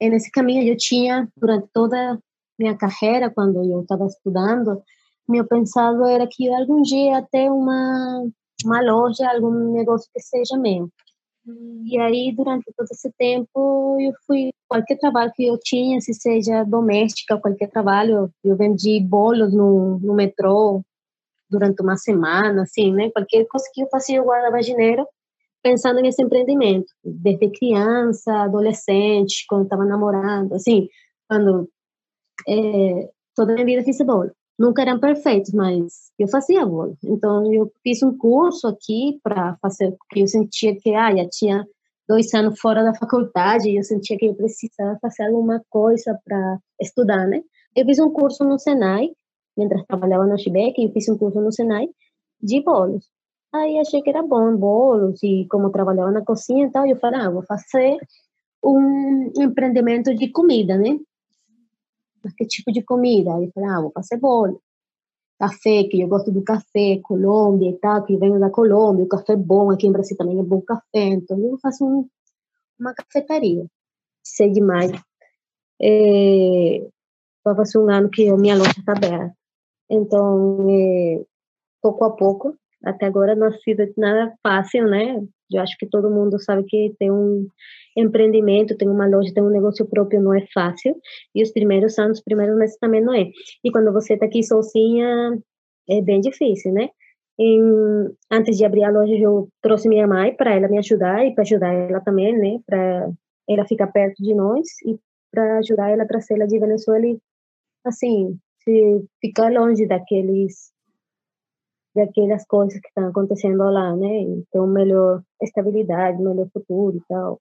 nesse caminho eu tinha durante toda minha carreira quando eu estava estudando meu pensado era que algum dia ter uma uma loja algum negócio que seja meu e aí durante todo esse tempo eu fui qualquer trabalho que eu tinha se seja doméstica qualquer trabalho eu vendi bolos no, no metrô durante uma semana assim né qualquer coisa que eu fazia eu guardava dinheiro pensando nesse empreendimento, desde criança, adolescente, quando estava namorando, assim, quando é, toda a minha vida fiz bolo. Nunca eram perfeitos, mas eu fazia bolo. Então, eu fiz um curso aqui para fazer, porque eu sentia que, ah, já tinha dois anos fora da faculdade, e eu sentia que eu precisava fazer alguma coisa para estudar, né? Eu fiz um curso no Senai, mientras trabalhava no Chibec, eu fiz um curso no Senai de bolos. Aí achei que era bom, bolos, e como trabalhava na cozinha e tal, eu falei, ah, vou fazer um empreendimento de comida, né? Mas que tipo de comida? Aí eu falei, ah, vou fazer bolo. Café, que eu gosto do café, Colômbia e tal, que venho da Colômbia, o café é bom, aqui em Brasil também é bom café, então eu faço um, uma cafetaria. Sei demais. É, vai fazer um ano que a minha loja está aberta. Então, é, pouco a pouco, até agora sido nada fácil, né? Eu acho que todo mundo sabe que tem um empreendimento, tem uma loja, tem um negócio próprio, não é fácil. E os primeiros anos, os primeiros meses também não é. E quando você está aqui sozinha, é bem difícil, né? Antes de abrir a loja, eu trouxe minha mãe para ela me ajudar e para ajudar ela também, né? Para ela ficar perto de nós e para ajudar ela a trazer ela de Venezuela e, assim, ficar longe daqueles daquelas coisas que estão acontecendo lá, né? Então, melhor estabilidade, melhor futuro e tal.